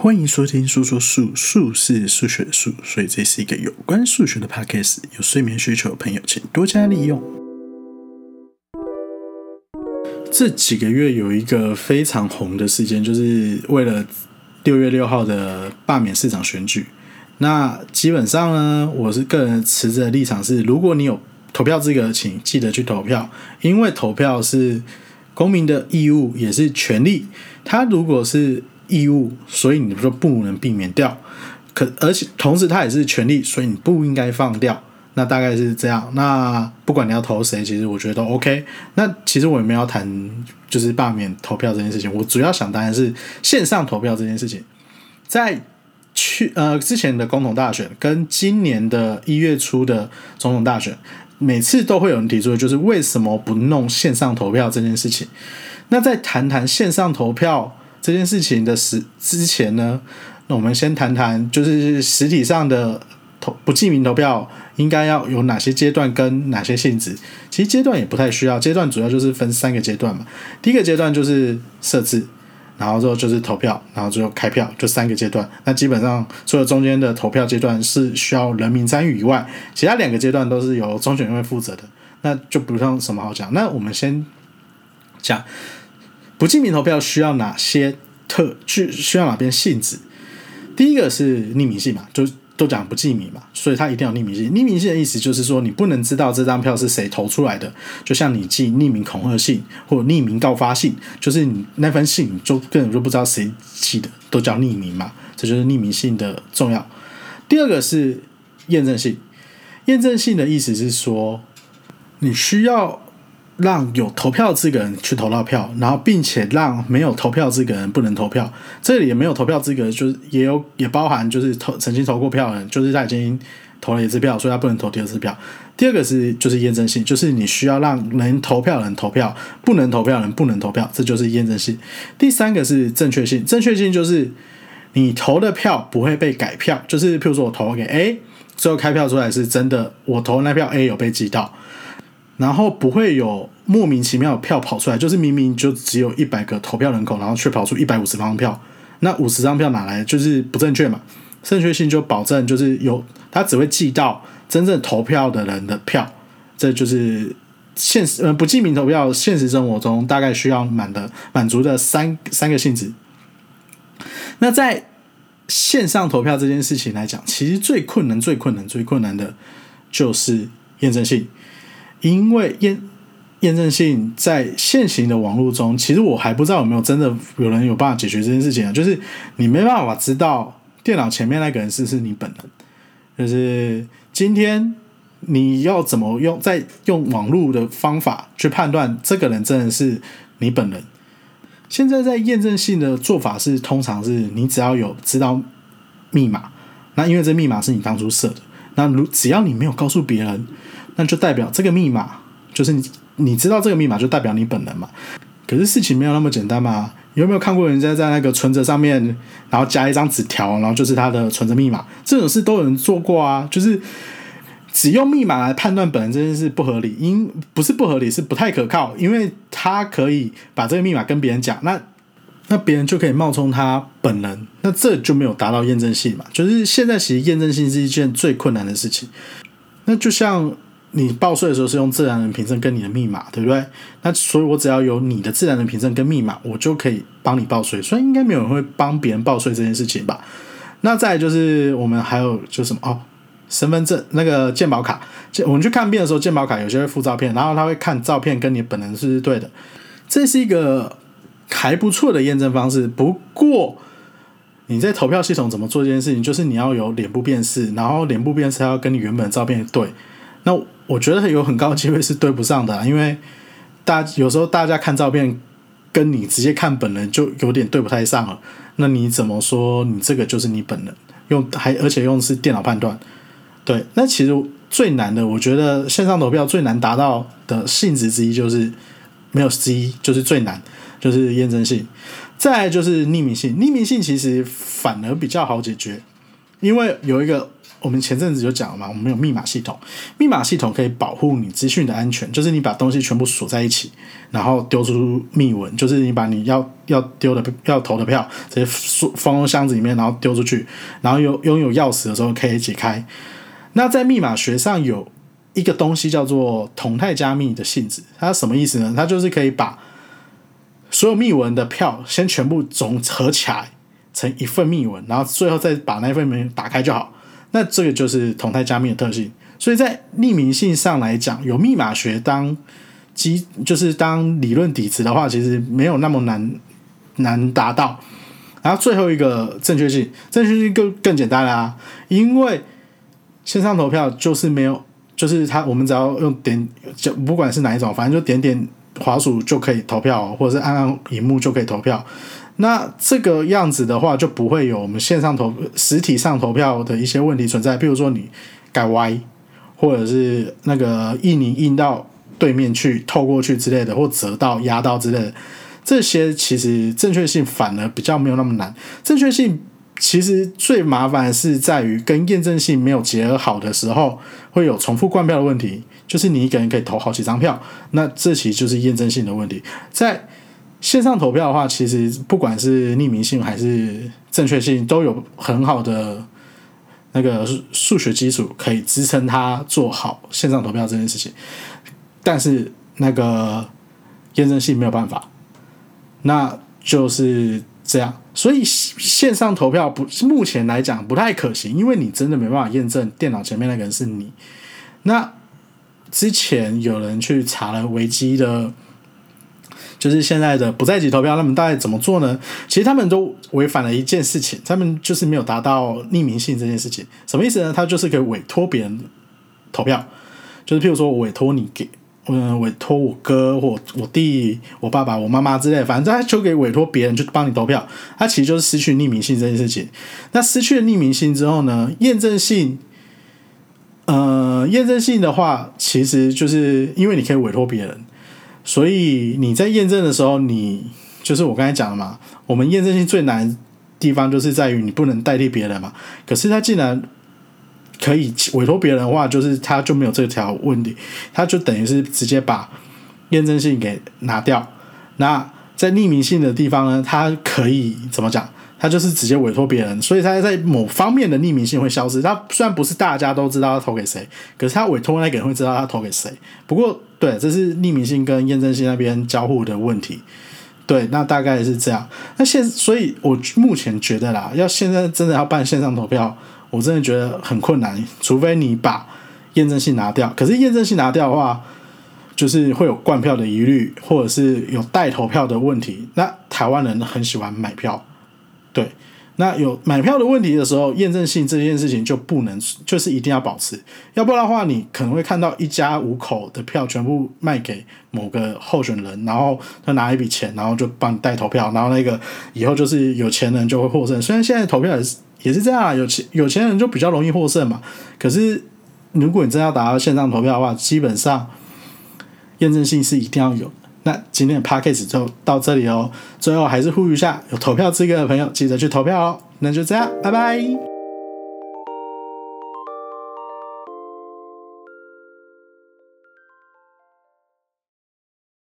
欢迎收听《说说数》，数是数学的数，所以这是一个有关数学的 podcast。有睡眠需求的朋友，请多加利用。这几个月有一个非常红的事件，就是为了六月六号的罢免市长选举。那基本上呢，我是个人持着立场是，如果你有投票资格，请记得去投票，因为投票是公民的义务，也是权利。他如果是义务，所以你说不能避免掉，可而且同时它也是权利，所以你不应该放掉。那大概是这样。那不管你要投谁，其实我觉得都 OK。那其实我也没有谈就是罢免投票这件事情，我主要想当然是线上投票这件事情。在去呃之前的总统大选跟今年的一月初的总统大选，每次都会有人提出，就是为什么不弄线上投票这件事情。那再谈谈线上投票。这件事情的时之前呢，那我们先谈谈，就是实体上的投不记名投票应该要有哪些阶段跟哪些性质。其实阶段也不太需要，阶段主要就是分三个阶段嘛。第一个阶段就是设置，然后之后就是投票，然后最后开票，就三个阶段。那基本上除了中间的投票阶段是需要人民参与以外，其他两个阶段都是由中选会负责的，那就不像什么好讲。那我们先讲。不记名投票需要哪些特？需需要哪边性质？第一个是匿名性嘛，就都讲不记名嘛，所以它一定要匿名性。匿名性的意思就是说，你不能知道这张票是谁投出来的。就像你寄匿名恐吓信或匿名告发信，就是你那封信就根本就不知道谁寄的，都叫匿名嘛。这就是匿名性的重要。第二个是验证性，验证性的意思是说，你需要。让有投票资格人去投到票，然后并且让没有投票资格人不能投票。这里也没有投票资格，就是也有也包含就是投曾经投过票的人，就是他已经投了一次票，所以他不能投第二次票。第二个是就是验证性，就是你需要让能投票的人投票，不能投票的人不能投票，这就是验证性。第三个是正确性，正确性就是你投的票不会被改票，就是譬如说我投给 A，最后开票出来是真的，我投那票 A 有被记到。然后不会有莫名其妙的票跑出来，就是明明就只有一百个投票人口，然后却跑出一百五十张票，那五十张票哪来？就是不正确嘛？正确性就保证就是有，他只会记到真正投票的人的票，这就是现实呃不记名投票，现实生活中大概需要满的满足的三三个性质。那在线上投票这件事情来讲，其实最困难、最困难、最困难的就是验证性。因为验验证性在现行的网络中，其实我还不知道有没有真的有人有办法解决这件事情啊。就是你没办法知道电脑前面那个人是不是你本人。就是今天你要怎么用，在用网络的方法去判断这个人真的是你本人。现在在验证性的做法是，通常是你只要有知道密码，那因为这密码是你当初设的，那如只要你没有告诉别人。那就代表这个密码就是你，你知道这个密码就代表你本人嘛？可是事情没有那么简单嘛？有没有看过人家在那个存折上面，然后加一张纸条，然后就是他的存折密码？这种事都有人做过啊。就是只用密码来判断本人这件事不合理，因不是不合理，是不太可靠，因为他可以把这个密码跟别人讲，那那别人就可以冒充他本人，那这就没有达到验证性嘛？就是现在其实验证性是一件最困难的事情。那就像。你报税的时候是用自然人凭证跟你的密码，对不对？那所以我只要有你的自然人凭证跟密码，我就可以帮你报税。所以应该没有人会帮别人报税这件事情吧？那再就是我们还有就什么哦，身份证那个健保卡，我们去看病的时候，健保卡有些会附照片，然后他会看照片跟你本人是不是对的。这是一个还不错的验证方式。不过你在投票系统怎么做这件事情，就是你要有脸部辨识，然后脸部辨识要跟你原本的照片对。那我觉得有很高的机会是对不上的，因为大有时候大家看照片，跟你直接看本人就有点对不太上了。那你怎么说你这个就是你本人？用还而且用的是电脑判断，对。那其实最难的，我觉得线上投票最难达到的性质之一就是没有之一，就是最难，就是验证性。再就是匿名性，匿名性其实反而比较好解决，因为有一个我们前阵子就讲了嘛，我们有密码系统，密码系统可以保护你资讯的安全，就是你把东西全部锁在一起，然后丢出密文，就是你把你要要丢的要投的票直接放放入箱子里面，然后丢出去，然后有拥有钥匙的时候可以解开。那在密码学上有一个东西叫做同态加密的性质，它什么意思呢？它就是可以把所有密文的票先全部总合起来成一份密文，然后最后再把那份密打开就好。那这个就是同态加密的特性，所以在匿名性上来讲，有密码学当基，就是当理论底子的话，其实没有那么难难达到。然后最后一个正确性，正确性更更简单啦，因为线上投票就是没有，就是它我们只要用点，就不管是哪一种，反正就点点滑鼠就可以投票，或者是按按荧幕就可以投票。那这个样子的话，就不会有我们线上投实体上投票的一些问题存在。比如说你改歪，或者是那个印泥印到对面去、透过去之类的，或折到、压到之类的，这些其实正确性反而比较没有那么难。正确性其实最麻烦是在于跟验证性没有结合好的时候，会有重复灌票的问题。就是你一个人可以投好几张票，那这其实就是验证性的问题。在线上投票的话，其实不管是匿名性还是正确性，都有很好的那个数学基础可以支撑它做好线上投票这件事情。但是那个验证性没有办法，那就是这样。所以线上投票不目前来讲不太可行，因为你真的没办法验证电脑前面那个人是你。那之前有人去查了维基的。就是现在的不在籍投票，他们大概怎么做呢？其实他们都违反了一件事情，他们就是没有达到匿名性这件事情。什么意思呢？他就是可以委托别人投票，就是譬如说委托你给，嗯，委托我哥或我弟、我爸爸、我妈妈之类，反正他就给委托别人去帮你投票，他其实就是失去匿名性这件事情。那失去了匿名性之后呢？验证性，呃，验证性的话，其实就是因为你可以委托别人。所以你在验证的时候，你就是我刚才讲的嘛。我们验证性最难地方就是在于你不能代替别人嘛。可是他既然可以委托别人的话，就是他就没有这条问题，他就等于是直接把验证性给拿掉。那在匿名性的地方呢，他可以怎么讲？他就是直接委托别人，所以他在某方面的匿名性会消失。他虽然不是大家都知道他投给谁，可是他委托那个人会知道他投给谁。不过，对，这是匿名性跟验证性那边交互的问题。对，那大概是这样。那现，所以我目前觉得啦，要现在真的要办线上投票，我真的觉得很困难。除非你把验证性拿掉，可是验证性拿掉的话，就是会有灌票的疑虑，或者是有代投票的问题。那台湾人很喜欢买票。对，那有买票的问题的时候，验证性这件事情就不能，就是一定要保持，要不然的话，你可能会看到一家五口的票全部卖给某个候选人，然后他拿一笔钱，然后就帮你代投票，然后那个以后就是有钱人就会获胜。虽然现在投票也是也是这样啊，有钱有钱人就比较容易获胜嘛。可是如果你真要达到线上投票的话，基本上验证性是一定要有。那今天的 p a c k a g e 就到这里哦。最后还是呼吁一下，有投票资格的朋友记得去投票哦。那就这样，拜拜。